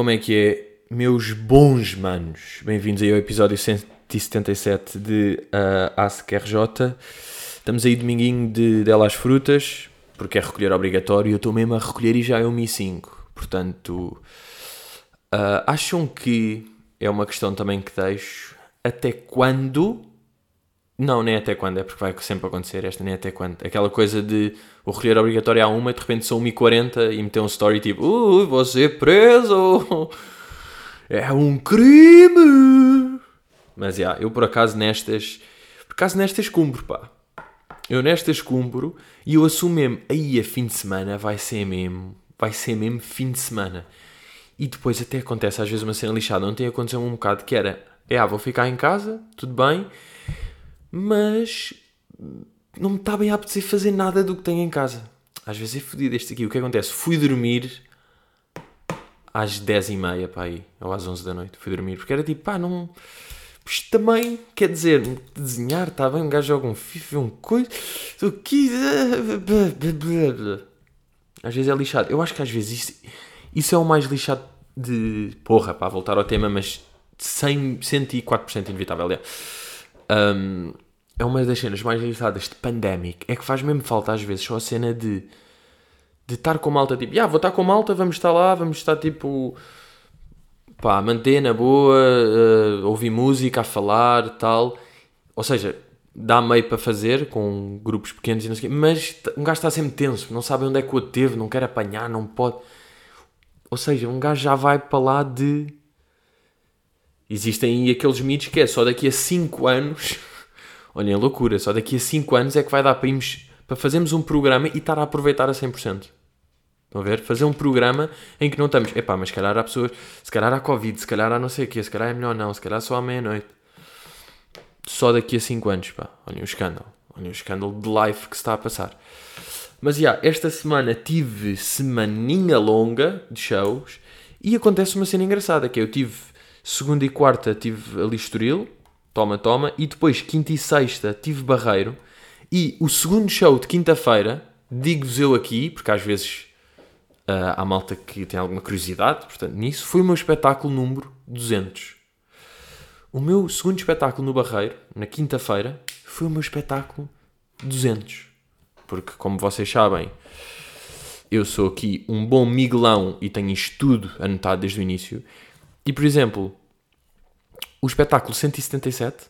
Como é que é, meus bons manos? Bem-vindos aí ao episódio 177 de uh, Ask RJ. Estamos aí dominguinho de dela às frutas, porque é recolher obrigatório. Eu estou mesmo a recolher e já é 1 e 5. Portanto, uh, acham que é uma questão também que deixo até quando não, nem até quando, é porque vai sempre acontecer esta, nem até quando. Aquela coisa de o recolher obrigatório a uma e de repente são 1h40 e meter um story tipo Ui, você preso! É um crime! Mas, já, yeah, eu por acaso nestas... Por acaso nestas cumpro, pá. Eu nestas cumpro e eu assumo mesmo, aí a fim de semana vai ser mesmo, vai ser mesmo fim de semana. E depois até acontece às vezes uma cena lixada. Ontem aconteceu um bocado que era, é, ah, vou ficar em casa, tudo bem mas não me está bem a apetecer fazer nada do que tenho em casa. Às vezes é fodido este aqui. O que acontece? Fui dormir às 10h30, pá, aí, ou às 11 da noite. Fui dormir, porque era tipo, pá, não. Isto também, quer dizer, desenhar, está bem, um gajo joga um FIFA, um coisa. Tu Às vezes é lixado. Eu acho que às vezes isso, isso é o mais lixado de. Porra, pá, voltar ao tema, mas 100, 104% inevitável. É um, é uma das cenas mais irritadas de Pandemic. É que faz mesmo falta às vezes só a cena de de estar com malta tipo, ah, vou estar com malta, vamos estar lá, vamos estar tipo pá, manter na boa, uh, ouvir música, a falar tal. Ou seja, dá meio para fazer com grupos pequenos e não sei o quê, mas um gajo está sempre tenso, não sabe onde é que o teve, não quer apanhar, não pode. Ou seja, um gajo já vai para lá de Existem aqueles mitos que é só daqui a 5 anos. Olhem loucura, só daqui a 5 anos é que vai dar para, irmos, para fazermos um programa e estar a aproveitar a 100%. Estão a ver? Fazer um programa em que não estamos. Epá, mas se calhar há pessoas. Se calhar há Covid, se calhar há não sei o quê, se calhar é melhor não, se calhar só à meia-noite. Só daqui a 5 anos, pá. Olhem o escândalo. Olhem o escândalo de life que se está a passar. Mas já, yeah, esta semana tive semaninha longa de shows e acontece uma cena engraçada que é, eu tive Segunda e quarta tive ali Estoril, toma, toma. E depois, quinta e sexta, tive Barreiro. E o segundo show de quinta-feira, digo-vos eu aqui, porque às vezes uh, há malta que tem alguma curiosidade, portanto, nisso, foi o meu espetáculo número 200. O meu segundo espetáculo no Barreiro, na quinta-feira, foi o meu espetáculo 200. Porque, como vocês sabem, eu sou aqui um bom miguelão e tenho isto tudo anotado desde o início. E, por exemplo, o espetáculo 177,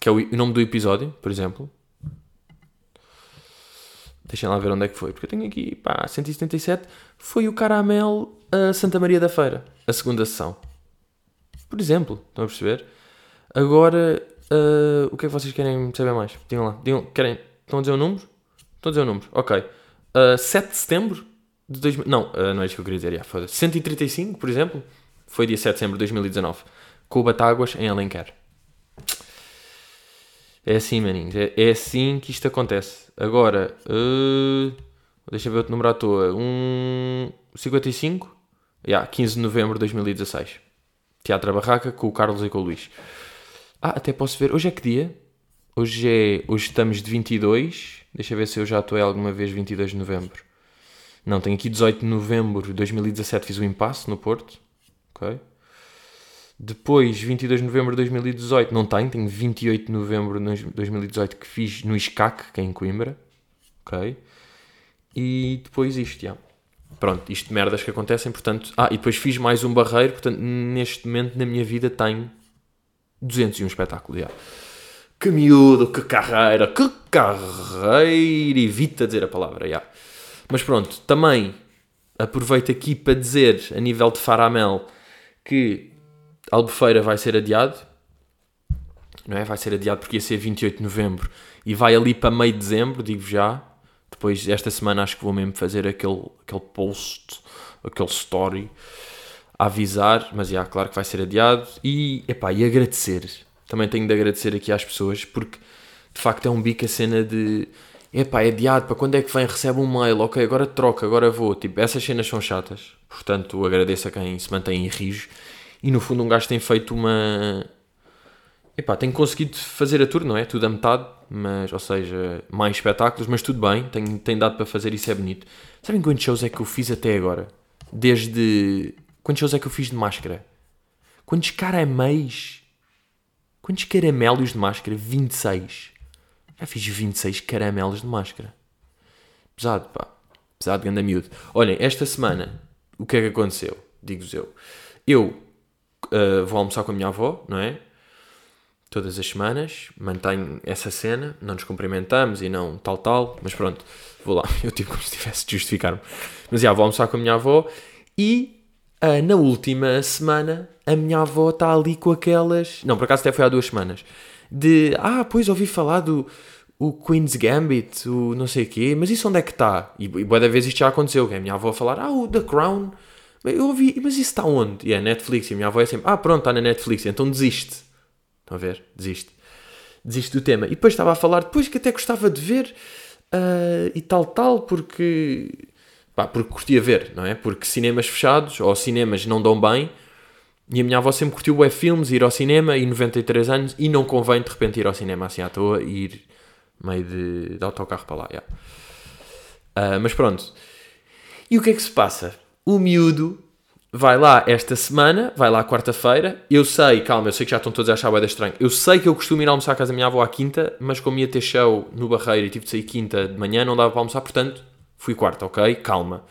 que é o nome do episódio, por exemplo. Deixem lá ver onde é que foi, porque eu tenho aqui, pá, 177, foi o Caramel a Santa Maria da Feira, a segunda sessão. Por exemplo, estão a perceber? Agora, uh, o que é que vocês querem saber mais? Digam lá, digam, querem, estão a dizer o número? Estão a dizer o número, ok. Uh, 7 de setembro de 2000, não, uh, não é isso que eu queria dizer, yeah, 135, por exemplo, foi dia 7 de setembro de 2019, com o Batáguas em Alenquer. É assim, maninhos, é, é assim que isto acontece. Agora, uh, deixa eu ver outro número à toa. Um 55, yeah, 15 de novembro de 2016. Teatro Barraca com o Carlos e com o Luís. Ah, até posso ver. Hoje é que dia? Hoje é. Hoje estamos de 22. Deixa eu ver se eu já atuei alguma vez 22 de novembro. Não, tenho aqui 18 de novembro de 2017. Fiz o impasse no Porto ok? Depois, 22 de novembro de 2018, não tenho, tenho 28 de novembro de 2018 que fiz no ISCAC, que é em Coimbra, ok? E depois isto, já. Pronto, isto de merdas que acontecem, portanto... Ah, e depois fiz mais um barreiro, portanto, neste momento na minha vida tenho 201 espetáculos, já. Que miúdo, que carreira, que carreira! Evita dizer a palavra, já. Mas pronto, também aproveito aqui para dizer, a nível de Faramel que Albufeira vai ser adiado, não é? Vai ser adiado porque ia ser 28 de novembro e vai ali para meio de dezembro, digo já. Depois, esta semana, acho que vou mesmo fazer aquele, aquele post, aquele story a avisar, mas já, claro que vai ser adiado. E, epá, e agradecer. Também tenho de agradecer aqui às pessoas porque de facto é um bico a cena de epá, é adiado, para quando é que vem, recebe um mail, ok, agora troca, agora vou. Tipo, essas cenas são chatas. Portanto, agradeço a quem se mantém em rijo. E no fundo um gajo tem feito uma... Epá, tem conseguido fazer a tour, não é? Tudo a metade, mas, ou seja, mais espetáculos, mas tudo bem, tem, tem dado para fazer isso, é bonito. Sabem quantos shows é que eu fiz até agora? Desde Quantos shows é que eu fiz de máscara? Quantos caraméis? Quantos caramelos de máscara? 26. Já fiz 26 caramelos de máscara. Pesado, pá. Pesado, grande miúdo. Olhem, esta semana, o que é que aconteceu? Digo-vos eu. Eu uh, vou almoçar com a minha avó, não é? Todas as semanas, mantenho essa cena, não nos cumprimentamos e não tal, tal, mas pronto, vou lá. Eu tive como se tivesse de justificar-me. Mas já, vou almoçar com a minha avó e uh, na última semana a minha avó está ali com aquelas. Não, por acaso até foi há duas semanas. De ah, pois ouvi falar do o Queen's Gambit, o não sei o quê, mas isso onde é que está? E, e boa da vez isto já aconteceu, que a minha avó a falar, ah, o The Crown, eu ouvi, mas isso está onde? E é Netflix, e a minha avó é sempre, ah, pronto, está na Netflix, então desiste. Estão a ver? Desiste. Desiste do tema. E depois estava a falar, depois que até gostava de ver, uh, e tal, tal, porque, pá, porque curtia ver, não é? Porque cinemas fechados, ou cinemas não dão bem, e a minha avó sempre curtiu é filmes, ir ao cinema, e 93 anos, e não convém de repente ir ao cinema assim à toa, e ir meio de, de autocarro para lá. Yeah. Uh, mas pronto. E o que é que se passa? O miúdo vai lá esta semana, vai lá quarta-feira. Eu sei, calma, eu sei que já estão todos a achar bem estranho. Eu sei que eu costumo ir almoçar à casa da minha avó à quinta, mas como ia ter show no Barreiro e tive de sair quinta de manhã, não dava para almoçar, portanto, fui quarta, ok? Calma.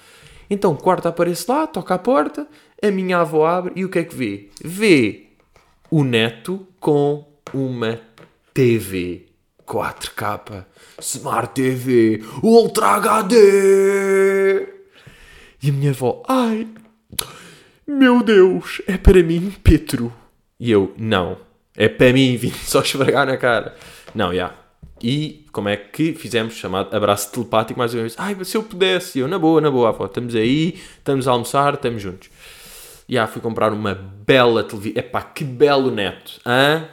Então, quarta aparece lá, toca à porta, a minha avó abre e o que é que vê? Vê o neto com uma TV. 4K, Smart TV, Ultra HD. E a minha avó, ai, meu Deus, é para mim, Petro. E eu, não, é para mim, vim só esfregar na cara. Não, já. Yeah. E como é que fizemos? Chamado abraço telepático mais uma vez. Ai, se eu pudesse. E eu, na boa, na boa, avó, estamos aí, estamos a almoçar, estamos juntos. Yeah, fui comprar uma bela televisão. Epá, que belo neto. Hã?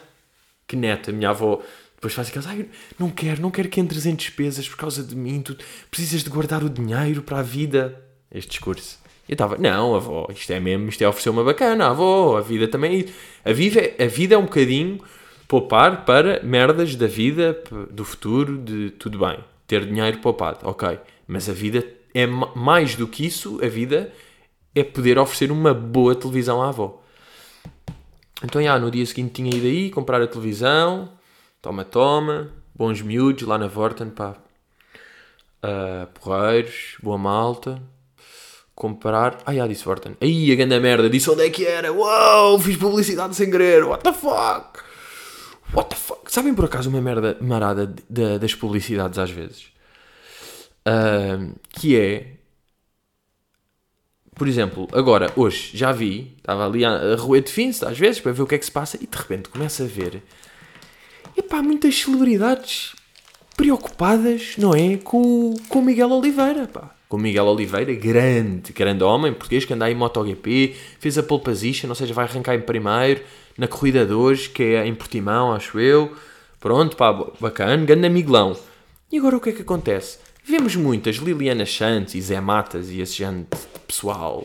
Que neto. A minha avó depois faz aquelas, ai, não quero, não quero que entres em despesas por causa de mim, tu precisas de guardar o dinheiro para a vida. Este discurso. Eu estava, não, avó, isto é mesmo, isto é oferecer uma bacana, avó, a vida também é. A vida, a vida é um bocadinho poupar para merdas da vida, do futuro, de tudo bem. Ter dinheiro poupado, ok. Mas a vida é mais do que isso, a vida é poder oferecer uma boa televisão à avó. Então, já, no dia seguinte tinha ido aí comprar a televisão, Toma, toma. Bons miúdos lá na Vorten, pá. Uh, porreiros, boa malta. Comprar. Ah, disse Vorten. Aí, a grande merda. Disse onde é que era. Uau, fiz publicidade sem querer. What the fuck? What the fuck? Sabem por acaso uma merda marada de, de, das publicidades às vezes? Uh, que é. Por exemplo, agora, hoje, já vi, estava ali a, a roer de fins, às vezes, para ver o que é que se passa, e de repente começa a ver epá, muitas celebridades preocupadas, não é? Com, com Miguel Oliveira, pá. Com Miguel Oliveira, grande, grande homem português que anda aí em MotoGP, fez a pole position, ou seja, vai arrancar em primeiro na corrida de hoje, que é em Portimão, acho eu. Pronto, pá, bacana, grande amigolão. E agora o que é que acontece? Vemos muitas Liliana Santos e Zé Matas e esse gente pessoal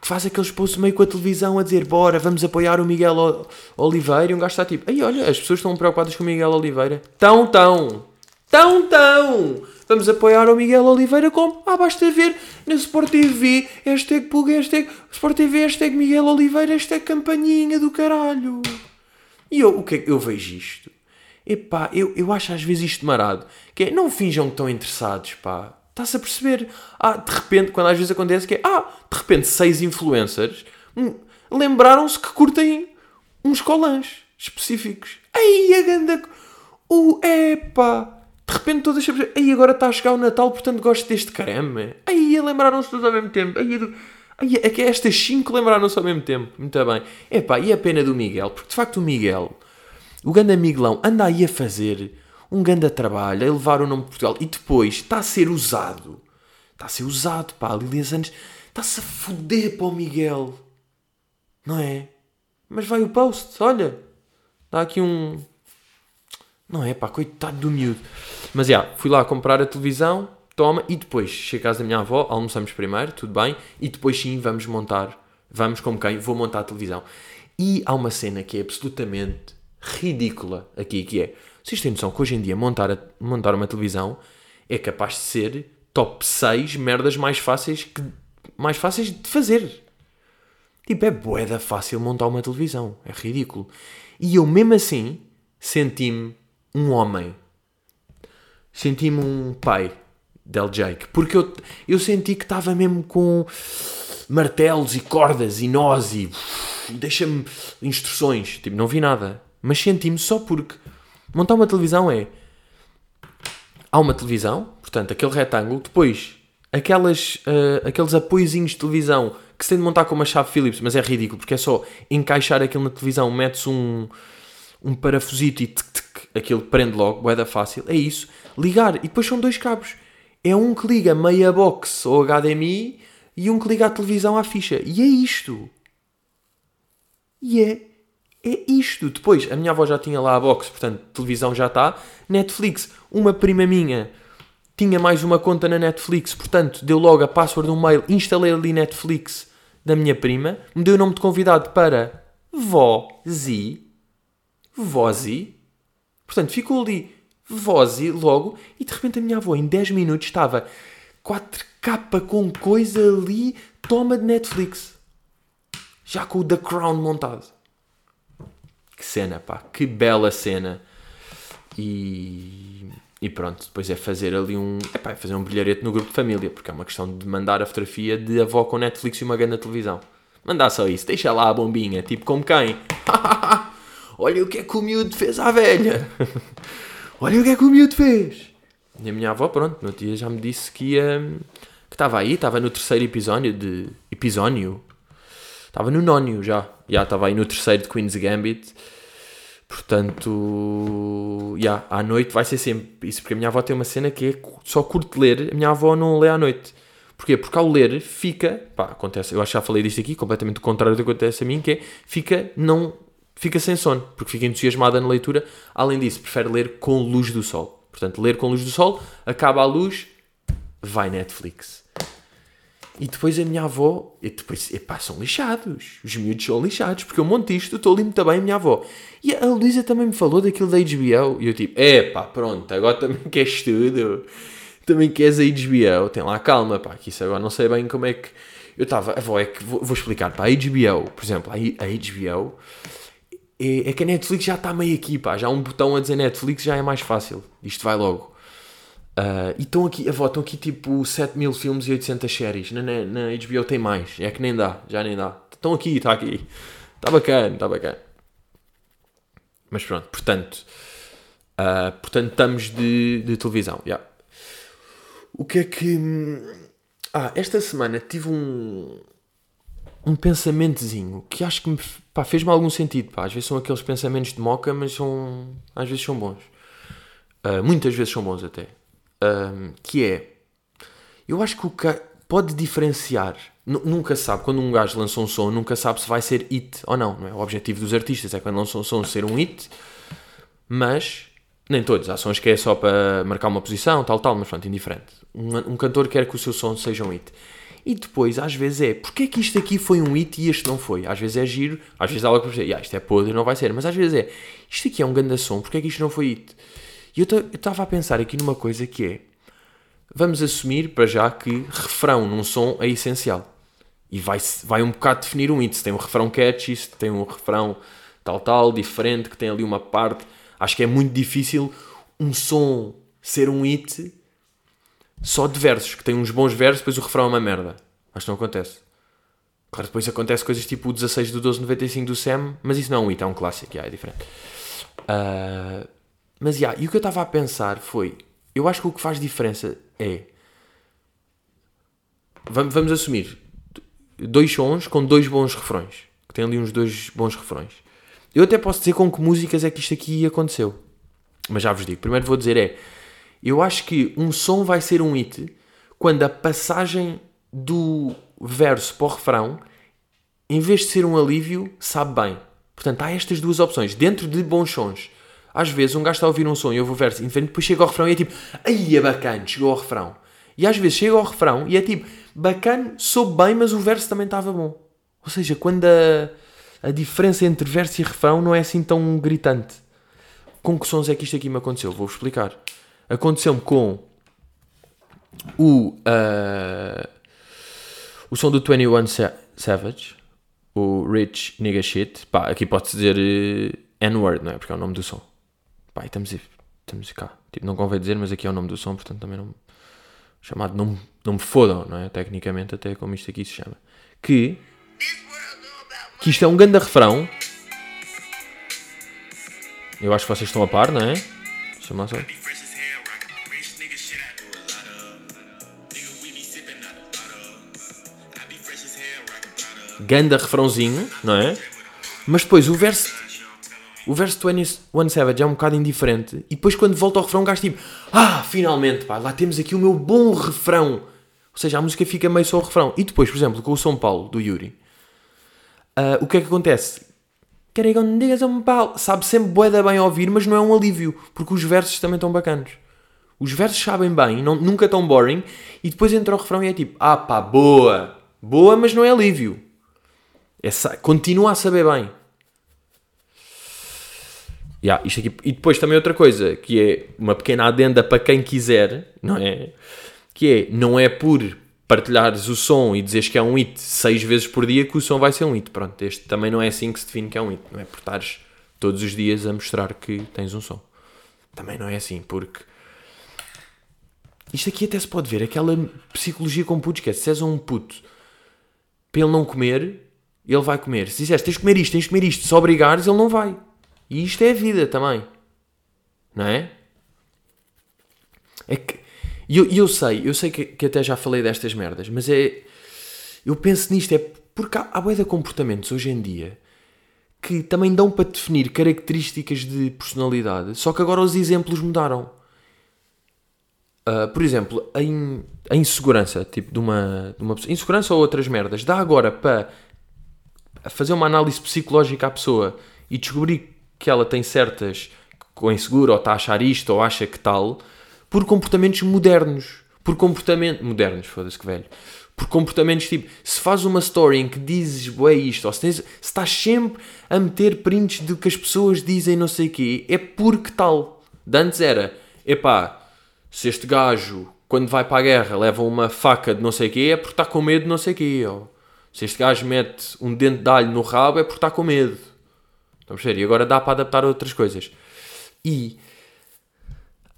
que faz aqueles posts meio com a televisão a dizer bora, vamos apoiar o Miguel Oliveira e um gajo está tipo, aí olha, as pessoas estão preocupadas com o Miguel Oliveira. Tão, tão, tão, tão. Vamos apoiar o Miguel Oliveira como? Ah, basta ver na Sport TV, hashtag Pug, hashtag Sport TV, hashtag Miguel Oliveira, hashtag campainha do caralho. E eu, o que é que eu vejo isto? Epá, eu, eu acho às vezes isto marado. Que é, não finjam que estão interessados, pá. Está-se a perceber? Ah, de repente, quando às vezes acontece que é, ah, de repente seis influencers hum, lembraram-se que curtem uns colãs específicos. Aí a ganda... O epá... De repente todas as Aí agora está a chegar o Natal, portanto gosto deste creme. Aí lembraram-se todos ao mesmo tempo. Aí, aí é que estas cinco lembraram-se ao mesmo tempo. Muito bem. Epá, e a pena do Miguel? Porque de facto o Miguel, o grande Miguelão, anda aí a fazer um grande trabalho, a elevar o nome de Portugal e depois está a ser usado. Está a ser usado, pá. A Santos está-se a foder para o Miguel. Não é? Mas vai o post, olha. Dá aqui um. Não é, pá, coitado do miúdo. Mas já, fui lá comprar a televisão, toma, e depois chego à casa da minha avó, almoçamos primeiro, tudo bem, e depois sim vamos montar. Vamos como quem? Vou montar a televisão. E há uma cena que é absolutamente ridícula aqui, que é vocês têm noção que hoje em dia montar, a, montar uma televisão é capaz de ser top 6 merdas mais fáceis, que, mais fáceis de fazer. Tipo, é boeda fácil montar uma televisão. É ridículo. E eu, mesmo assim, senti-me um homem. Senti-me um pai del Jake. Porque eu, eu senti que estava mesmo com martelos e cordas e nós e, deixa-me instruções. Tipo, não vi nada. Mas senti-me só porque montar uma televisão é. Há uma televisão, portanto, aquele retângulo, depois aquelas, uh, aqueles apoiozinhos de televisão que se tem de montar com uma chave Phillips, mas é ridículo, porque é só encaixar aquilo na televisão, metes um, um parafusito e tic, tic, aquilo prende logo, é da fácil, é isso. Ligar, e depois são dois cabos. É um que liga meia box ou HDMI e um que liga a televisão à ficha. E é isto. E é, é isto. Depois, a minha avó já tinha lá a box, portanto, televisão já está. Netflix, uma prima minha tinha mais uma conta na Netflix, portanto, deu logo a password do mail, instalei ali Netflix da minha prima, me deu o nome de convidado para Vozi, Vozi, portanto, ficou ali Vozi logo, e de repente a minha avó em 10 minutos estava 4K com coisa ali, toma de Netflix. Já com o The Crown montado. Que cena, pá, que bela cena. E e pronto, depois é fazer ali um. Epá, é fazer um brilharete no grupo de família, porque é uma questão de mandar a fotografia de avó com Netflix e uma grande televisão. Mandar só isso, deixa lá a bombinha, tipo como quem? Olha o que é que o miúdo fez à velha! Olha o que é que o miúdo fez! E a minha avó, pronto, no dia já me disse que ia. que estava aí, estava no terceiro episódio de. episódio? Estava no nónio já. Já estava aí no terceiro de Queen's Gambit Portanto, yeah, à noite vai ser sempre isso, porque a minha avó tem uma cena que é só curte ler, a minha avó não lê à noite. Porquê? Porque ao ler fica, pá, acontece, eu acho que já falei disto aqui, completamente o contrário do que acontece a mim, que é, fica, não, fica sem sono, porque fica entusiasmada na leitura, além disso, prefere ler com luz do sol. Portanto, ler com luz do sol, acaba a luz, vai Netflix. E depois a minha avó, e depois, epá, são lixados. Os miúdos são lixados, porque eu monto isto, estou muito bem, a minha avó. E a Luísa também me falou daquilo da HBO. E eu tipo, epá, pronto, agora também queres tudo. Também queres a HBO. Tem lá calma, pá, que isso agora não sei bem como é que. Eu estava, avó, é que vou, vou explicar, pá, a HBO, por exemplo, a, HBO. É, é que a Netflix já está meio aqui, pá. Já há um botão a dizer Netflix já é mais fácil. Isto vai logo. Uh, e estão aqui, avó, estão aqui tipo 7 mil filmes e 800 séries. Na, na, na HBO tem mais. É que nem dá, já nem dá. Estão aqui, está aqui. Está bacana, está bacana. Mas pronto, portanto. Uh, portanto, estamos de, de televisão. Yeah. O que é que. Ah, esta semana tive um. Um pensamentozinho que acho que me fez-me algum sentido. Pá. Às vezes são aqueles pensamentos de moca, mas são. Às vezes são bons. Uh, muitas vezes são bons até um, que é, eu acho que o que pode diferenciar, nunca sabe, quando um gajo lança um som, nunca sabe se vai ser hit ou não, não é? O objetivo dos artistas é quando lançam um som ser um hit, mas nem todos, há sons que é só para marcar uma posição, tal, tal, mas pronto, indiferente. Um, um cantor quer que o seu som seja um hit. E depois, às vezes é, porque é que isto aqui foi um hit e este não foi? Às vezes é giro, às vezes há algo para dizer, yeah, isto é podre, não vai ser. Mas às vezes é, isto aqui é um grande som, porque é que isto não foi hit? E eu estava a pensar aqui numa coisa que é: vamos assumir para já que refrão num som é essencial. E vai, vai um bocado definir um hit. Se tem um refrão catchy, se tem um refrão tal, tal, diferente, que tem ali uma parte. Acho que é muito difícil um som ser um hit só de versos, que tem uns bons versos, depois o refrão é uma merda. Acho que não acontece. Claro, depois acontece coisas tipo o 16 do 1295 do Sam, mas isso não é um hit, é um clássico, yeah, é diferente. Uh, mas, yeah, e o que eu estava a pensar foi, eu acho que o que faz diferença é, vamos, vamos assumir, dois sons com dois bons refrões, que tem ali uns dois bons refrões. Eu até posso dizer com que músicas é que isto aqui aconteceu. Mas já vos digo, primeiro vou dizer é, eu acho que um som vai ser um hit quando a passagem do verso para o refrão, em vez de ser um alívio, sabe bem. Portanto, há estas duas opções. Dentro de bons sons, às vezes um gajo está a ouvir um som e ouve o verso indiferente, depois chega ao refrão e é tipo, ai é bacana, chegou ao refrão. E às vezes chega ao refrão e é tipo, bacana, soube bem, mas o verso também estava bom. Ou seja, quando a, a diferença entre verso e refrão não é assim tão gritante. Com que sons é que isto aqui me aconteceu? Vou-vos explicar. Aconteceu-me com o, uh, o som do 21 Savage. o Rich Nigga Shit. Pá, aqui pode-se dizer uh, N-word, não é? Porque é o nome do som. Pá, estamos, estamos cá. Tipo, não convém dizer, mas aqui é o nome do som, portanto também não. Chamado Não, não me fodam, não é? Tecnicamente, até como isto aqui se chama. Que. Que isto é um grande refrão. Eu acho que vocês estão a par, não é? Deixa-me lá só. Ganda refrãozinho, não é? Mas depois o verso. O verso de One Savage é um bocado indiferente. E depois quando volta ao refrão, o gajo tipo. Ah, finalmente, pá, lá temos aqui o meu bom refrão. Ou seja, a música fica meio só o refrão. E depois, por exemplo, com o São Paulo, do Yuri. Uh, o que é que acontece? Querem quando diga São Paulo. Sabe sempre boeda bem ouvir, mas não é um alívio. Porque os versos também estão bacanos. Os versos sabem bem, não, nunca tão boring. E depois entra o refrão e é tipo, ah pá, boa. Boa, mas não é alívio. É, continua a saber bem. Yeah, isto aqui. E depois também outra coisa, que é uma pequena adenda para quem quiser, não é? Que é, não é por partilhares o som e dizeres que é um hit seis vezes por dia que o som vai ser um hit. Pronto, este também não é assim que se define que é um hit. Não é por estares todos os dias a mostrar que tens um som. Também não é assim, porque... Isto aqui até se pode ver, aquela psicologia com putos, que é, se és um puto para ele não comer, ele vai comer. Se disseres, tens de comer isto, tens de comer isto, se obrigares, ele não vai. E isto é a vida também. Não é? É que. E eu, eu sei, eu sei que, que, até já falei destas merdas, mas é. Eu penso nisto, é porque há, há de comportamentos hoje em dia que também dão para definir características de personalidade, só que agora os exemplos mudaram. Uh, por exemplo, a, insegurança, tipo de uma, de uma pessoa, insegurança ou outras merdas, dá agora para fazer uma análise psicológica à pessoa e descobrir que ela tem certas com insegura ou está a achar isto ou acha que tal por comportamentos modernos. Por comportamento. Modernos, foda-se que velho. Por comportamentos tipo, se faz uma story em que dizes bué isto, ou se, tens, se estás sempre a meter prints do que as pessoas dizem não sei o quê, é porque tal. De antes era, epá, se este gajo, quando vai para a guerra, leva uma faca de não sei o quê, é porque está com medo de não sei o quê. Ou, se este gajo mete um dente de alho no rabo, é porque está com medo. Estamos a? E agora dá para adaptar outras coisas. E.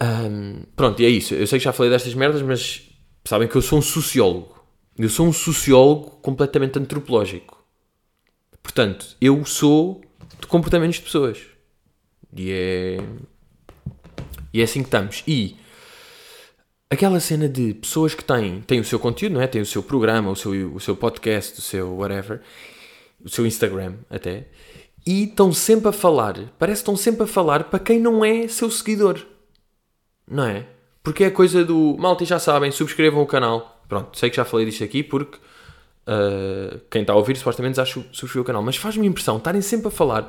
Um, pronto, e é isso. Eu sei que já falei destas merdas, mas sabem que eu sou um sociólogo. Eu sou um sociólogo completamente antropológico. Portanto, eu sou de comportamentos de pessoas. E é. E é assim que estamos. E aquela cena de pessoas que têm, têm o seu conteúdo, não é? Têm o seu programa, o seu, o seu podcast, o seu whatever, o seu Instagram até, e estão sempre a falar, parece que estão sempre a falar para quem não é seu seguidor, não é? Porque é coisa do malta, já sabem, subscrevam o canal. Pronto, sei que já falei disto aqui porque uh, quem está a ouvir supostamente já subscreveu o canal, mas faz-me impressão estarem sempre a falar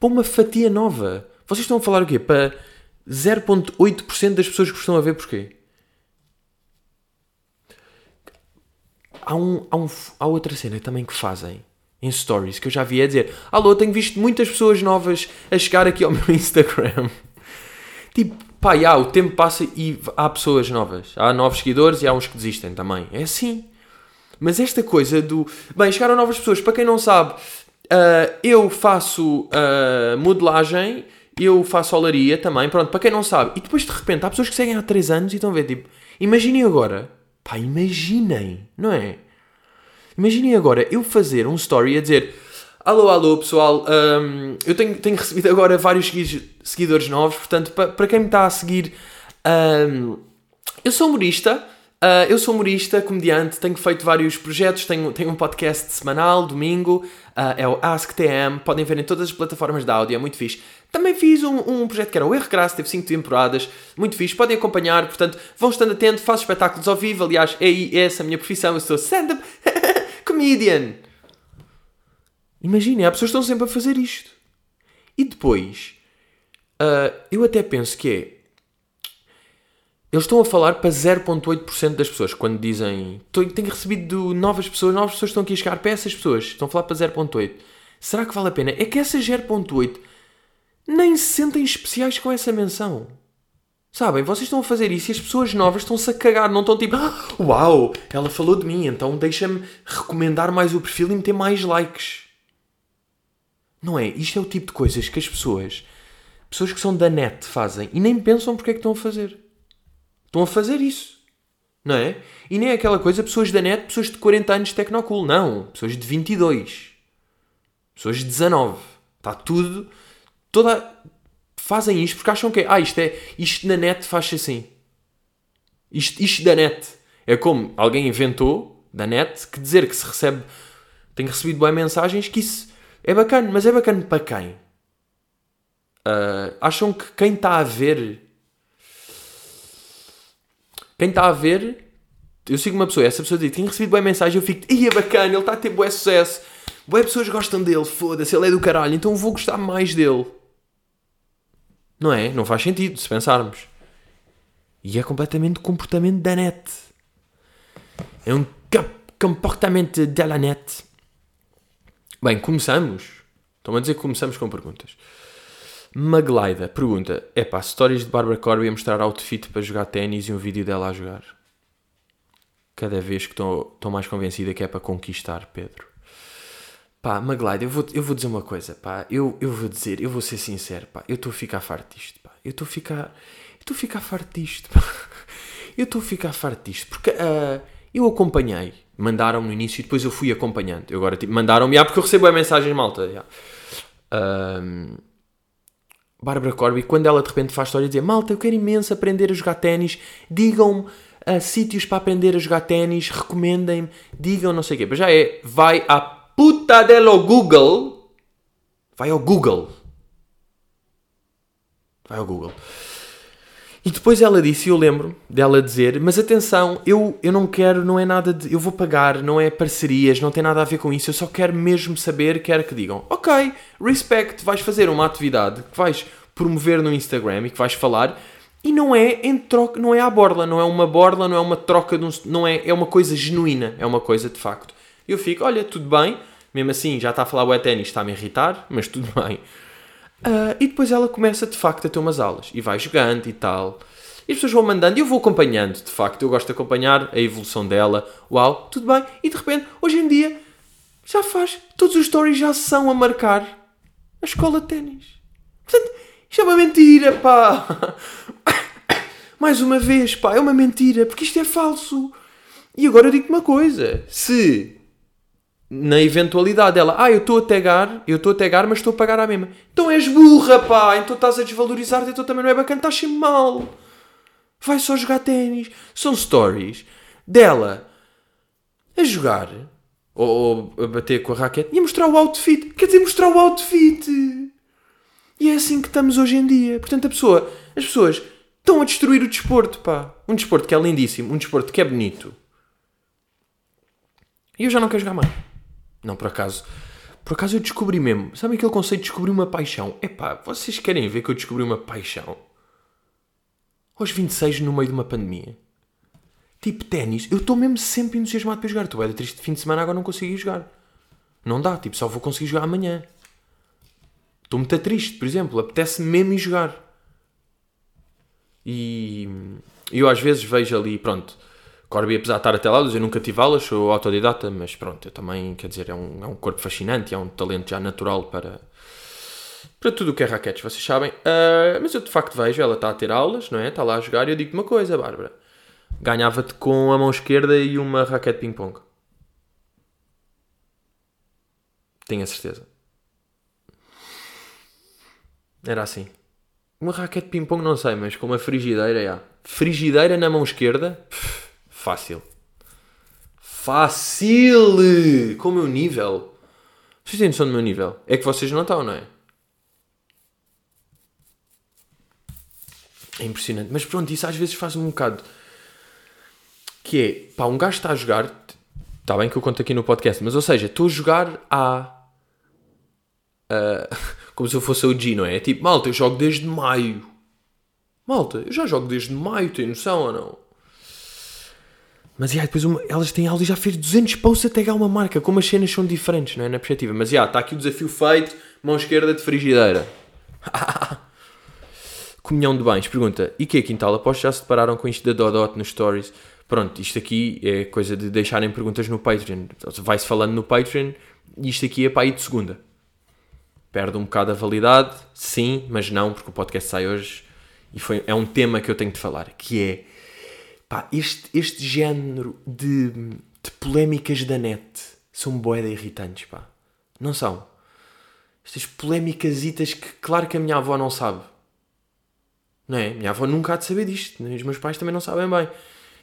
para uma fatia nova. Vocês estão a falar o quê? Para 0,8% das pessoas que estão a ver porquê? há, um, há, um, há outra cena também que fazem em stories que eu já vi a dizer: Alô, tenho visto muitas pessoas novas a chegar aqui ao meu Instagram. tipo, pá, já, o tempo passa e há pessoas novas. Há novos seguidores e há uns que desistem também. É assim. Mas esta coisa do. Bem, chegaram novas pessoas. Para quem não sabe, uh, eu faço uh, modelagem, eu faço olaria também. Pronto, para quem não sabe. E depois de repente há pessoas que seguem há 3 anos e estão a ver, tipo, imaginem agora Pá, imaginem, não é? Imaginem agora eu fazer um story a dizer Alô, alô pessoal, um, eu tenho, tenho recebido agora vários seguidores novos, portanto, para, para quem me está a seguir, um, eu sou humorista, uh, eu sou humorista, comediante, tenho feito vários projetos, tenho, tenho um podcast semanal, domingo, uh, é o AskTM, podem ver em todas as plataformas de áudio, é muito fixe. Também fiz um, um projeto que era o Erro Crasso, teve 5 temporadas, muito fixe, podem acompanhar, portanto, vão estando atentos, faço espetáculos ao vivo, aliás, é essa a minha profissão, eu sou stand-up comedian. Imaginem, há pessoas que estão sempre a fazer isto. E depois, uh, eu até penso que é. Eles estão a falar para 0,8% das pessoas quando dizem tenho recebido novas pessoas, novas pessoas estão aqui a chegar para essas pessoas, estão a falar para 0,8%. Será que vale a pena? É que essas 0,8% nem se sentem especiais com essa menção. Sabem, vocês estão a fazer isso e as pessoas novas estão-se a cagar, não estão tipo, ah, uau, ela falou de mim, então deixa-me recomendar mais o perfil e meter mais likes. Não é? Isto é o tipo de coisas que as pessoas, pessoas que são da net, fazem e nem pensam porque é que estão a fazer. Estão a fazer isso. Não é? E nem é aquela coisa, pessoas da net, pessoas de 40 anos de tecnocool. Não. Pessoas de 22. Pessoas de 19. Está tudo. Toda. Fazem isto porque acham que é. Ah, isto é. Isto na net faz assim. Isto, isto da net. É como alguém inventou da net que dizer que se recebe. Tem recebido boas mensagens que isso é bacana, mas é bacana para quem? Uh, acham que quem está a ver. Quem está a ver. Eu sigo uma pessoa, essa pessoa diz: Tenho recebido boa mensagem, eu fico, ia bacana, ele está a ter bom sucesso. Boas pessoas gostam dele, foda-se, ele é do caralho, então vou gostar mais dele. Não é? Não faz sentido, se pensarmos. E é completamente comportamento da net. É um comportamento da net. Bem, começamos. Estão a dizer que começamos com perguntas. Maglaida pergunta: é pá, histórias de Barbara Corby a mostrar outfit para jogar ténis e um vídeo dela a jogar. Cada vez que estou mais convencida que é para conquistar, Pedro. Pá, Maglaida, eu vou, eu vou dizer uma coisa, pá. Eu, eu vou dizer, eu vou ser sincero, pá. Eu estou a ficar farto disto, pá. Eu estou a ficar. Eu estou a ficar farto disto, pá. Eu estou a ficar farto disto. Porque uh, eu acompanhei. Mandaram-me no início e depois eu fui acompanhando. Eu agora, tipo, mandaram-me, ah, porque eu recebo a mensagem malta. Já. Um, Bárbara Corby, quando ela de repente faz história, dizer malta, eu quero imenso aprender a jogar ténis. Digam-me uh, sítios para aprender a jogar ténis. Recomendem-me. Digam não sei o quê. Mas já é, vai à puta dela Google. Vai ao Google. Vai ao Google. E depois ela disse, e eu lembro dela dizer, mas atenção, eu, eu não quero, não é nada de, eu vou pagar, não é parcerias, não tem nada a ver com isso, eu só quero mesmo saber, quero que digam, ok, respect, vais fazer uma atividade que vais promover no Instagram e que vais falar, e não é em troca, não é à borla, não é uma borla, não é uma troca um, não é, é uma coisa genuína, é uma coisa de facto. Eu fico, olha, tudo bem, mesmo assim já está a falar o ténis, está-me a irritar, mas tudo bem. Uh, e depois ela começa de facto a ter umas aulas e vai jogando e tal. E as pessoas vão mandando e eu vou acompanhando, de facto. Eu gosto de acompanhar a evolução dela. Uau, tudo bem. E de repente, hoje em dia, já faz. Todos os stories já são a marcar a escola de ténis. Portanto, isto é uma mentira, pá. Mais uma vez, pá, é uma mentira, porque isto é falso. E agora eu digo-te uma coisa: se na eventualidade dela, ah, eu estou a tagar, eu estou a tagar, mas estou a pagar a mesma. Então és burra, pá, então estás a desvalorizar-te, então também não é bacana, estás sempre mal. Vai só jogar ténis. São stories dela a jogar ou, ou a bater com a raquete e a mostrar o outfit. Quer dizer, mostrar o outfit. E é assim que estamos hoje em dia. Portanto, a pessoa, as pessoas estão a destruir o desporto, pá. Um desporto que é lindíssimo, um desporto que é bonito. E eu já não quero jogar mais. Não, por acaso. Por acaso eu descobri mesmo. Sabe aquele conceito de descobrir uma paixão? Epá, vocês querem ver que eu descobri uma paixão? Aos 26 no meio de uma pandemia. Tipo ténis, eu estou mesmo sempre entusiasmado para jogar. Estou é triste de fim de semana, agora não consegui jogar. Não dá, tipo, só vou conseguir jogar amanhã. Estou muito triste, por exemplo, apetece-me mesmo ir jogar. E eu às vezes vejo ali, pronto, Corby, apesar de estar até lá, eu nunca tive aulas, sou autodidata, mas pronto, eu também, quer dizer, é um, é um corpo fascinante, é um talento já natural para, para tudo o que é raquetes, vocês sabem. Uh, mas eu de facto vejo, ela está a ter aulas, não é? Está lá a jogar e eu digo-te uma coisa, Bárbara. Ganhava-te com a mão esquerda e uma raquete ping-pong. Tenho a certeza. Era assim. Uma raquete ping-pong não sei, mas com uma frigideira, já. Frigideira na mão esquerda, pff, fácil. Fácil! Com o meu nível. Vocês têm noção do meu nível? É que vocês não estão, não é? É impressionante. Mas pronto, isso às vezes faz-me um bocado. Que é, pá, um gajo está a jogar. Está bem que eu conto aqui no podcast, mas ou seja, estou a jogar a. Uh, como se eu fosse o G, não é? é? Tipo, malta, eu jogo desde maio. Malta, eu já jogo desde maio, tem noção ou não? Mas yeah, depois uma, elas têm aula e já fez 200 posts até ganhar uma marca, como as cenas são diferentes, não é? Na perspectiva. Mas já, yeah, está aqui o desafio feito, mão esquerda de frigideira. Comunhão de bens, pergunta, e que é Quintal? Aposto já se depararam com isto da Dodot nos stories. Pronto, isto aqui é coisa de deixarem perguntas no Patreon. Vai-se falando no Patreon e isto aqui é para ir de segunda. Perde um bocado a validade, sim, mas não, porque o podcast sai hoje e foi, é um tema que eu tenho de falar, que é pá, este, este género de, de polémicas da net são boeda irritantes, pá. Não são? Estas polémicas que claro que a minha avó não sabe. Não é? Minha avó nunca há de saber disto. Os meus pais também não sabem bem.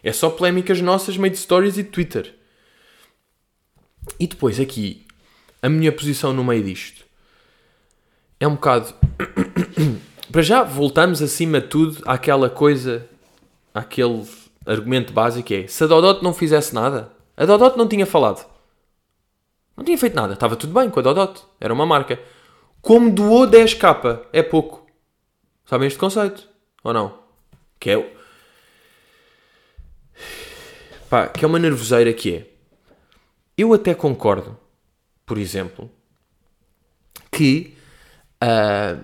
É só polémicas nossas, meio de stories e de Twitter. E depois aqui, a minha posição no meio disto é um bocado. Para já, voltamos acima de tudo àquela coisa, àquele argumento básico é: se a Dodot não fizesse nada, a Dodot não tinha falado. Não tinha feito nada, estava tudo bem com a Dodot, era uma marca. Como doou 10k, é pouco. Sabem este conceito? Ou não? Que é. Pá, que é uma nervoseira que é. Eu até concordo, por exemplo, que. Uh,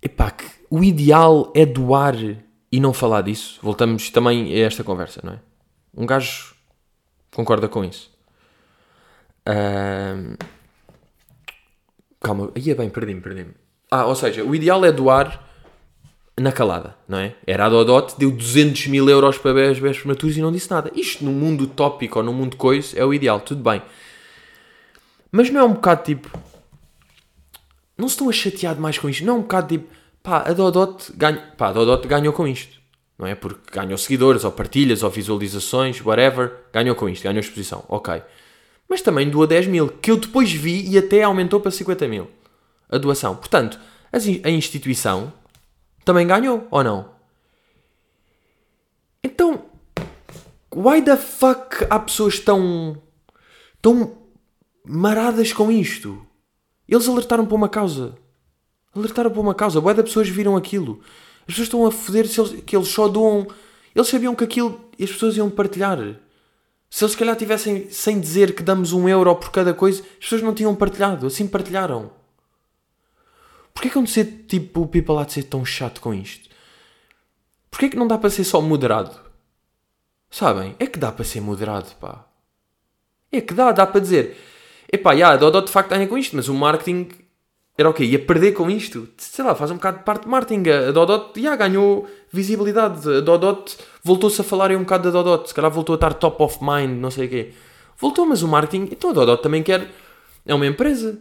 epá, que o ideal é doar e não falar disso. Voltamos também a esta conversa, não é? Um gajo concorda com isso. Uh, calma, aí é bem, perdi-me, perdi-me. Ah, ou seja, o ideal é doar na calada, não é? Era a Dodot, deu 200 mil euros para bebés, bebés prematuros e não disse nada. Isto no mundo tópico ou no mundo coisa é o ideal, tudo bem. Mas não é um bocado tipo. Não se estão a chatear mais com isto? Não é um bocado tipo. Pá, a Dodot, ganha, pá, a Dodot ganhou com isto. Não é? Porque ganhou seguidores, ou partilhas, ou visualizações, whatever. Ganhou com isto, ganhou exposição. Ok. Mas também doa 10 mil, que eu depois vi e até aumentou para 50 mil a doação. Portanto, a instituição também ganhou, ou não? Então, why the fuck há pessoas tão. tão maradas com isto? Eles alertaram para uma causa. Alertaram para uma causa. Why da pessoas viram aquilo. As pessoas estão a foder se eles, que eles só doam. Eles sabiam que aquilo as pessoas iam partilhar. Se eles se calhar tivessem sem dizer que damos um euro por cada coisa, as pessoas não tinham partilhado. Assim partilharam. Porquê que não ser tipo o people lá de ser tão chato com isto? Porquê que não dá para ser só moderado? Sabem? É que dá para ser moderado, pá. É que dá, dá para dizer. Epá, já, a Dodot de facto ganha com isto, mas o marketing era o quê? Ia perder com isto? Sei lá, faz um bocado de parte de marketing. A Dodot, já, ganhou visibilidade. A Dodot voltou-se a falar um bocado da Dodot. Se calhar voltou a estar top of mind, não sei o quê. Voltou, mas o marketing... Então a Dodot também quer... É uma empresa.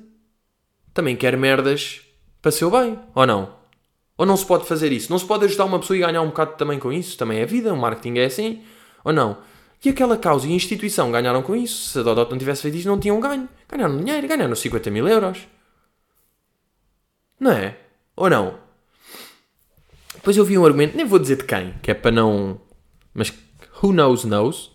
Também quer merdas para seu bem, ou não? Ou não se pode fazer isso? Não se pode ajudar uma pessoa e ganhar um bocado também com isso? Também é vida, o marketing é assim, ou não? E aquela causa e a instituição ganharam com isso. Se a Dodot não tivesse feito isso, não tinham ganho. Ganharam dinheiro, ganharam 50 mil euros. Não é? Ou não? Depois eu vi um argumento, nem vou dizer de quem, que é para não. Mas who knows knows.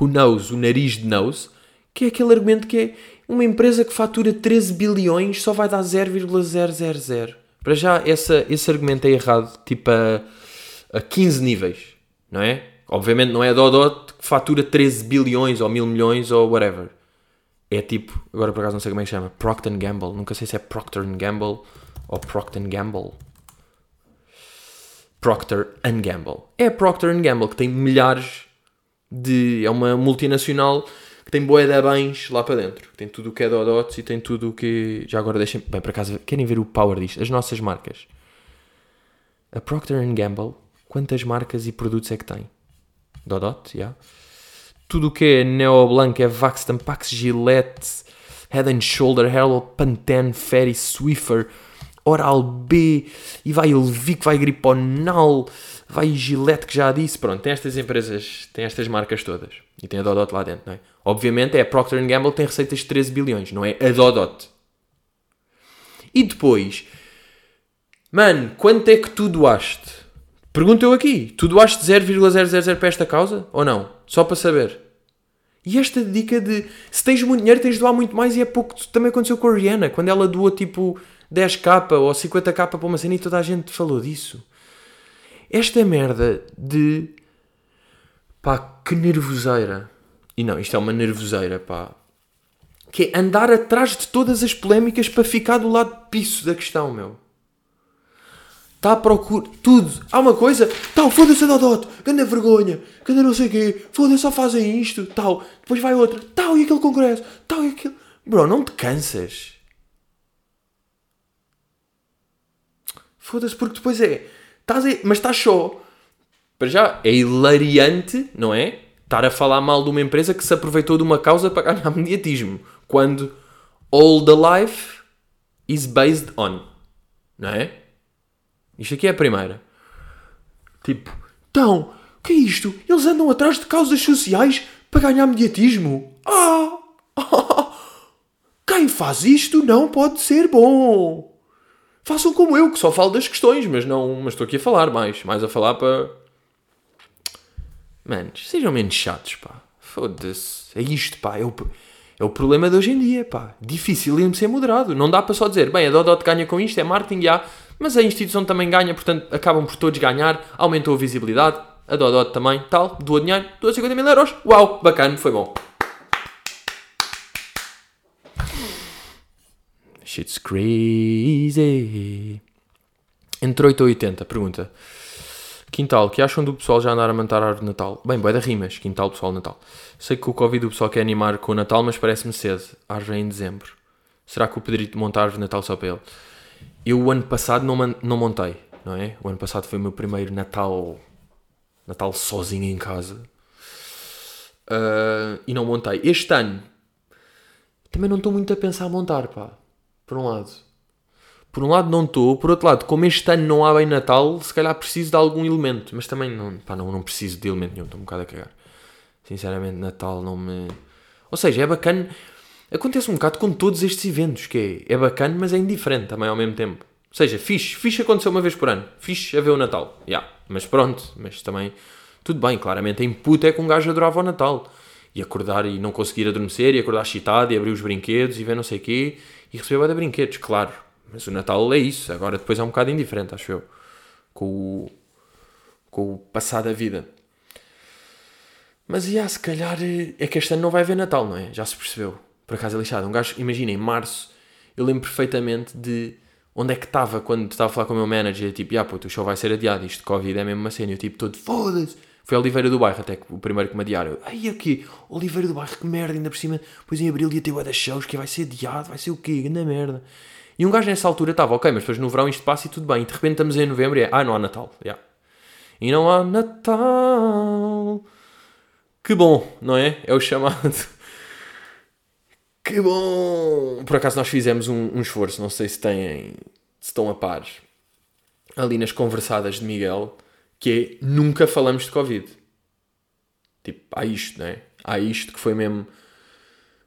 Who knows, o nariz de knows. Que é aquele argumento que é uma empresa que fatura 13 bilhões só vai dar 0,000. Para já, essa, esse argumento é errado, tipo a, a 15 níveis, não é? Obviamente não é a Dodot que fatura 13 bilhões ou mil milhões ou whatever. É tipo, agora por acaso não sei como é que chama, Procter Gamble. Nunca sei se é Procter Gamble ou Procter Gamble. Procter Gamble. É Procter Gamble que tem milhares de. É uma multinacional que tem boé de bens lá para dentro. Tem tudo o que é Dodots e tem tudo o que. Já agora deixem. Bem, por acaso, querem ver o power disto? As nossas marcas. A Procter Gamble, quantas marcas e produtos é que tem? Dodot, já. Yeah. Tudo o que é Neo Blanc, é Vax, Tampax, Gillette, Head and Shoulder, Herald, Pantene, Fairy, Swiffer, Oral B, e vai Elvic, vai Griponal, vai Gillette, que já disse. Pronto, tem estas empresas, tem estas marcas todas. E tem a Dodot lá dentro, não é? Obviamente é a Procter Gamble que tem receitas de 13 bilhões, não é a Dodot. E depois, mano, quanto é que tu doaste? Pergunto eu aqui, tu doaste 0,000 para esta causa ou não? Só para saber. E esta dica de se tens muito dinheiro tens de doar muito mais e é pouco também aconteceu com a Rihanna, quando ela doou tipo 10k ou 50k para uma cena e toda a gente falou disso. Esta merda de pá, que nervoseira. E não, isto é uma nervoseira, pá. Que é andar atrás de todas as polémicas para ficar do lado piso da questão, meu. Está à procura. Tudo. Há uma coisa. Tal, foda-se a Dodot. Ganda vergonha. Ganda não sei o quê. Foda-se, só fazem isto. Tal. Depois vai outra. Tal, e aquele congresso. Tal, e aquele. Bro, não te cansas. Foda-se, porque depois é. Estás aí, mas estás só. Para já, é hilariante, não é? Estar a falar mal de uma empresa que se aproveitou de uma causa para ganhar mediatismo. Quando all the life is based on. Não é? Isto aqui é a primeira. Tipo, então, que é isto? Eles andam atrás de causas sociais para ganhar mediatismo? Ah! Quem faz isto não pode ser bom. Façam como eu, que só falo das questões, mas não. Mas estou aqui a falar mais. Mais a falar para. Manos, sejam menos chatos, pá. Foda-se. É isto, pá. É o, é o problema de hoje em dia, pá. Difícil em ser moderado. Não dá para só dizer, bem, a Dodot ganha com isto, é marketing, já. Mas a instituição também ganha, portanto, acabam por todos ganhar. Aumentou a visibilidade. A Dodot também, tal. Doa dinheiro, doa 50 mil euros. Uau, bacana, foi bom. Shit's crazy. Entre 8 a 80, pergunta. Quintal, que acham do pessoal já andar a montar a árvore de Natal? Bem, boé da rimas, quintal, pessoal, Natal. Sei que o Covid o pessoal quer animar com o Natal, mas parece-me cedo. Árvore é em dezembro. Será que o Pedrito montar a árvore de Natal só para ele? Eu o ano passado não, não montei, não é? O ano passado foi o meu primeiro Natal, Natal sozinho em casa. Uh, e não montei. Este ano também não estou muito a pensar a montar, pá. Por um lado. Por um lado não estou, por outro lado, como este ano não há bem Natal, se calhar preciso de algum elemento. Mas também não, pá, não, não preciso de elemento nenhum, estou um bocado a cagar. Sinceramente, Natal não me. Ou seja, é bacana. Acontece um bocado com todos estes eventos, que é, é bacana, mas é indiferente também ao mesmo tempo. Ou seja, fixe, fixe aconteceu uma vez por ano. Fixe a ver o Natal. Yeah. Mas pronto, mas também. Tudo bem, claramente a input é que um gajo adorava o Natal. E acordar e não conseguir adormecer, e acordar excitado, e abrir os brinquedos, e ver não sei o quê e recebeu de brinquedos, claro. Mas o Natal é isso. Agora depois é um bocado indiferente, acho eu. Com o, com o passar da vida. Mas, yeah, se calhar é que este ano não vai haver Natal, não é? Já se percebeu. Por acaso é lixado. Um gajo, imagina, em março, eu lembro perfeitamente de onde é que estava quando estava a falar com o meu manager. Tipo, ah, puto, o show vai ser adiado. Isto de Covid é mesmo uma cena. Eu, tipo, todo, foda-se. Foi Oliveira do Bairro, até o primeiro que me adiaram. Ai, aqui, Oliveira do Bairro, que merda, ainda por cima. Depois em abril ia ter o das shows, que vai ser adiado, vai ser o quê? Grande merda. E um gajo nessa altura estava, ok, mas depois no verão isto passa e tudo bem. E de repente estamos em novembro e é, ah, não há Natal. Yeah. E não há Natal. Que bom, não é? É o chamado. Que bom! Por acaso nós fizemos um, um esforço, não sei se têm, se estão a par, ali nas conversadas de Miguel que é nunca falamos de Covid. Tipo, há isto, não é? Há isto que foi mesmo.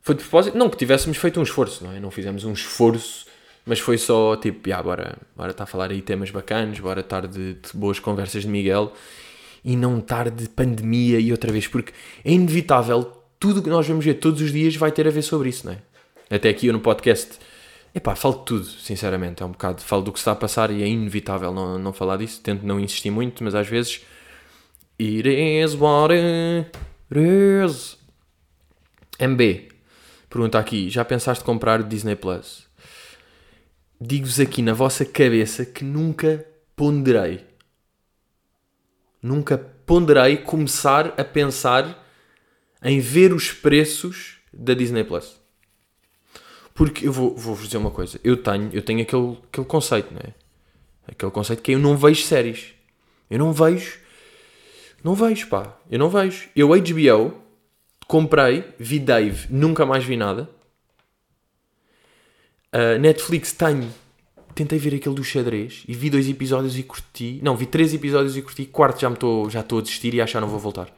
Foi de propósito. Não que tivéssemos feito um esforço, não é? Não fizemos um esforço, mas foi só tipo, yeah, bora, bora estar a falar aí temas bacanas, bora estar de, de boas conversas de Miguel e não estar de pandemia e outra vez, porque é inevitável. Tudo o que nós vamos ver todos os dias vai ter a ver sobre isso, não é? Até aqui eu no podcast Epá, falo de tudo, sinceramente. É um bocado. Falo do que está a passar e é inevitável não, não falar disso. Tento não insistir muito, mas às vezes. It is what it is. MB. Pergunta aqui: já pensaste comprar Disney Plus? Digo-vos aqui na vossa cabeça que nunca ponderei. Nunca ponderei começar a pensar em ver os preços da Disney Plus. Porque eu vou, vou-vos dizer uma coisa. Eu tenho, eu tenho aquele, aquele conceito, não é? Aquele conceito que eu não vejo séries. Eu não vejo. Não vejo, pá. Eu não vejo. Eu HBO comprei, vi Dave, nunca mais vi nada. Uh, Netflix tenho. Tentei ver aquele do xadrez e vi dois episódios e curti. Não, vi três episódios e curti. Quarto já estou já a desistir e achar não vou voltar.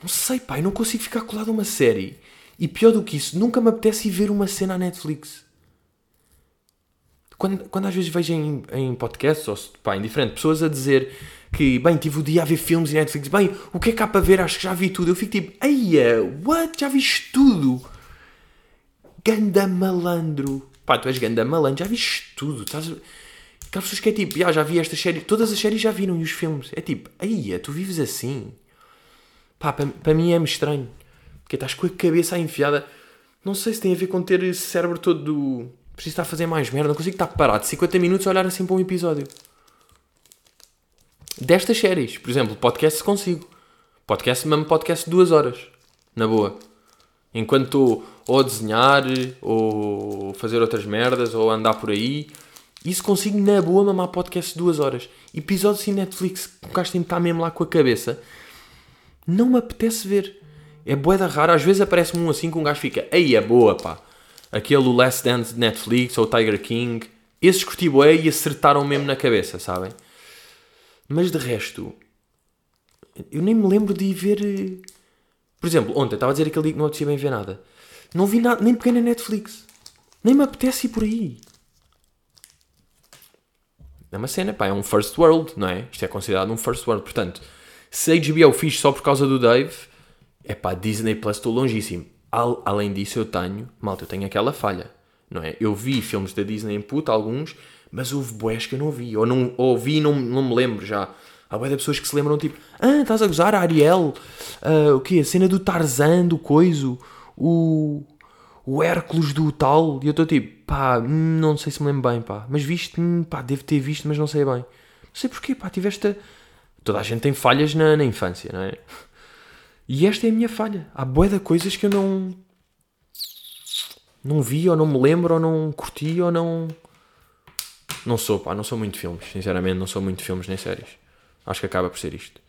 Não sei, eu não consigo ficar colado a uma série e pior do que isso, nunca me apetece ir ver uma cena à Netflix. Quando, quando às vezes vejo em, em podcasts, ou pá, indiferente, pessoas a dizer que, bem, tive o dia a ver filmes e Netflix, bem, o que é que há para ver? Acho que já vi tudo. Eu fico tipo, eia, what? Já viste tudo? Ganda malandro. Pá, tu és ganda malandro, já viste tudo. Estás... Aquelas pessoas que é tipo, ah, já vi esta série, todas as séries já viram e os filmes. É tipo, eia, tu vives assim. Pá, para, para mim é-me estranho. Porque estás com a cabeça enfiada. Não sei se tem a ver com ter esse cérebro todo do. Preciso estar a fazer mais merda. Não consigo estar parado 50 minutos a olhar assim para um episódio. Destas séries. Por exemplo, podcast consigo. Podcast, mesmo podcast duas horas. Na boa. Enquanto estou ou a desenhar, ou fazer outras merdas, ou andar por aí, isso consigo na boa mamar podcast duas horas. Episódios em Netflix que o gajo tem de estar mesmo lá com a cabeça. Não me apetece ver. É boeda rara. Às vezes aparece-me um assim que um gajo fica. Aí é boa, pá. Aquele Last Dance de Netflix ou Tiger King. Esses curti e acertaram mesmo na cabeça, sabem? Mas de resto... Eu nem me lembro de ir ver... eh, Por exemplo, ontem estava a dizer aquele dia que não apetecia bem ver nada. Não vi nada, nem peguei na Netflix. Nem me apetece ir por aí. É uma cena, pá, é um first world, não é? Isto é considerado um first world. Portanto, se HBO fiz só por causa do Dave, é pá, Disney Plus estou longíssimo. Al- além disso, eu tenho, malta, eu tenho aquela falha, não é? Eu vi filmes da Disney em puta, alguns, mas houve boés que eu não vi. Ou, não, ou vi e não, não me lembro já. Há boé de pessoas que se lembram, tipo, ah, estás a gozar a Ariel, ah, o quê? A cena do Tarzan, do coiso, o, o Hércules do tal. E eu estou tipo, pá, hum, não sei se me lembro bem, pá. Mas viste, hum, pá, devo ter visto, mas não sei bem. Não sei porquê, pá, tiveste. Toda a gente tem falhas na, na infância, não é? E esta é a minha falha. Há bué de coisas que eu não. Não vi, ou não me lembro, ou não curti, ou não. Não sou, pá, não sou muito filmes. Sinceramente, não sou muito filmes nem séries. Acho que acaba por ser isto.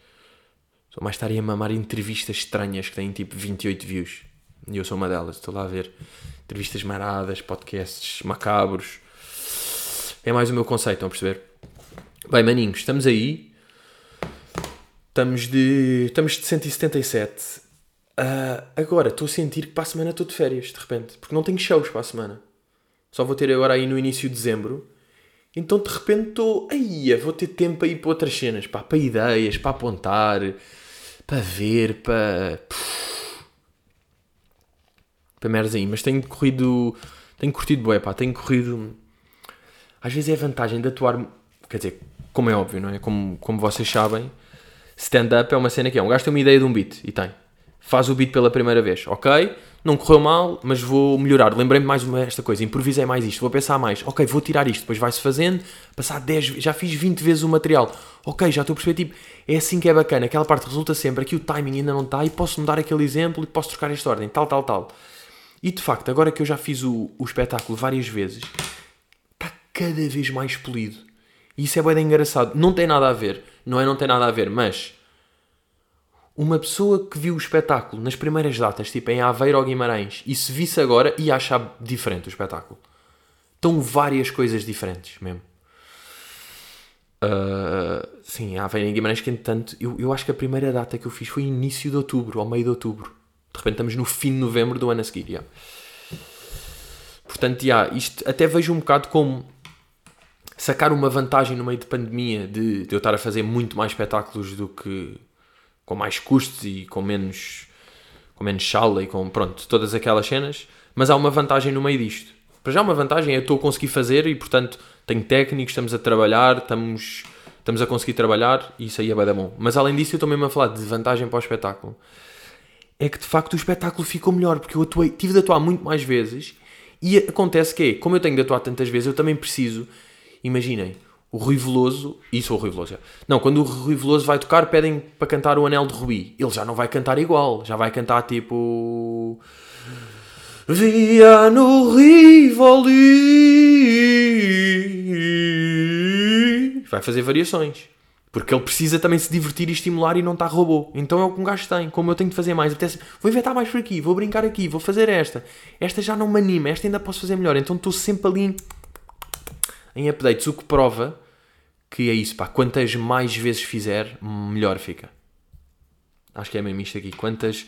Sou mais estar aí a mamar entrevistas estranhas que têm tipo 28 views. E eu sou uma delas, estou lá a ver entrevistas maradas, podcasts macabros. É mais o meu conceito, estão a perceber? Bem, maninhos, estamos aí. Estamos de, estamos de 177. Ah, agora, estou a sentir que para a semana estou de férias, de repente. Porque não tenho shows para a semana. Só vou ter agora aí no início de dezembro. Então, de repente, estou... Aí, vou ter tempo aí para outras cenas. Pá, para ideias, para apontar, para ver, para... Para merdas aí. Mas tenho corrido... Tenho curtido bué, pá. Tenho corrido... Às vezes é a vantagem de atuar... Quer dizer, como é óbvio, não é? Como, como vocês sabem, stand-up é uma cena que é. Um gajo tem uma ideia de um beat, e tem. Faz o beat pela primeira vez, ok? Não correu mal, mas vou melhorar. Lembrei-me mais uma esta coisa, improvisei mais isto, vou pensar mais. Ok, vou tirar isto, depois vai-se fazendo, passar 10, já fiz 20 vezes o material. Ok, já estou a perceber, tipo, é assim que é bacana. Aquela parte resulta sempre, aqui o timing ainda não está, e posso mudar aquele exemplo, e posso trocar esta ordem, tal, tal, tal. E de facto, agora que eu já fiz o, o espetáculo várias vezes, está cada vez mais polido. E isso é bem engraçado. Não tem nada a ver. Não é não tem nada a ver, mas uma pessoa que viu o espetáculo nas primeiras datas, tipo em Aveiro ou Guimarães, e se visse agora, ia achar diferente o espetáculo. Estão várias coisas diferentes mesmo. Ah, sim, Aveiro e Guimarães, que entretanto, eu, eu acho que a primeira data que eu fiz foi início de outubro, ao meio de outubro. De repente estamos no fim de novembro do ano a seguir. já. Portanto, já, isto até vejo um bocado como sacar uma vantagem no meio de pandemia de, de eu estar a fazer muito mais espetáculos do que com mais custos e com menos com menos sala e com pronto, todas aquelas cenas, mas há uma vantagem no meio disto. Para já uma vantagem é eu estou a conseguir fazer e portanto tenho técnicos, estamos a trabalhar, estamos, estamos a conseguir trabalhar e isso aí é bem bom. Mas além disso eu estou mesmo a falar de vantagem para o espetáculo. É que de facto o espetáculo ficou melhor porque eu atuei, tive de atuar muito mais vezes e acontece que é, como eu tenho de atuar tantas vezes, eu também preciso Imaginem, o Rui Veloso, isso é o Rui Veloso, já. não, quando o Rui Veloso vai tocar, pedem para cantar o Anel de Rubi. Ele já não vai cantar igual, já vai cantar tipo. Via no Rivoli. Vai fazer variações. Porque ele precisa também se divertir e estimular e não está robô. Então é o que um gajo tem. Como eu tenho de fazer mais, apetece, vou inventar mais por aqui, vou brincar aqui, vou fazer esta. Esta já não me anima, esta ainda posso fazer melhor. Então estou sempre ali em updates, o que prova que é isso, pá, quantas mais vezes fizer, melhor fica. Acho que é mesmo isto aqui. Quantas.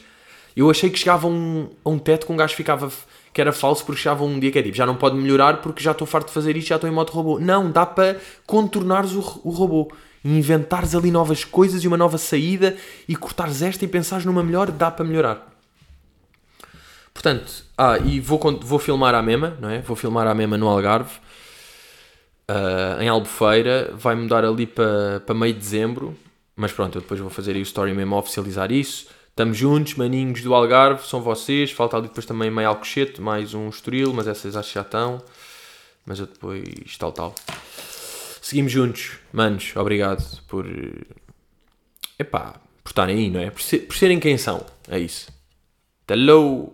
Eu achei que chegava a um, a um teto que um gajo ficava. que era falso porque chegava um dia que é tipo, já não pode melhorar porque já estou farto de fazer isto, já estou em modo robô. Não, dá para contornares o, o robô. Inventares ali novas coisas e uma nova saída e cortares esta e pensares numa melhor, dá para melhorar. Portanto, ah, e vou, vou filmar à mesma, não é? Vou filmar à mesma no Algarve uh, em Albufeira, vai mudar ali para, para meio de dezembro, mas pronto, eu depois vou fazer aí o story mesmo a oficializar isso. Estamos juntos, maninhos do Algarve, são vocês. Falta ali depois também meio Alcochete, mais um Estoril, mas essas acho que já estão. Mas eu depois tal, tal. Seguimos juntos, manos, obrigado por. Epá, por estarem aí, não é? Por, ser, por serem quem são, é isso. Hello!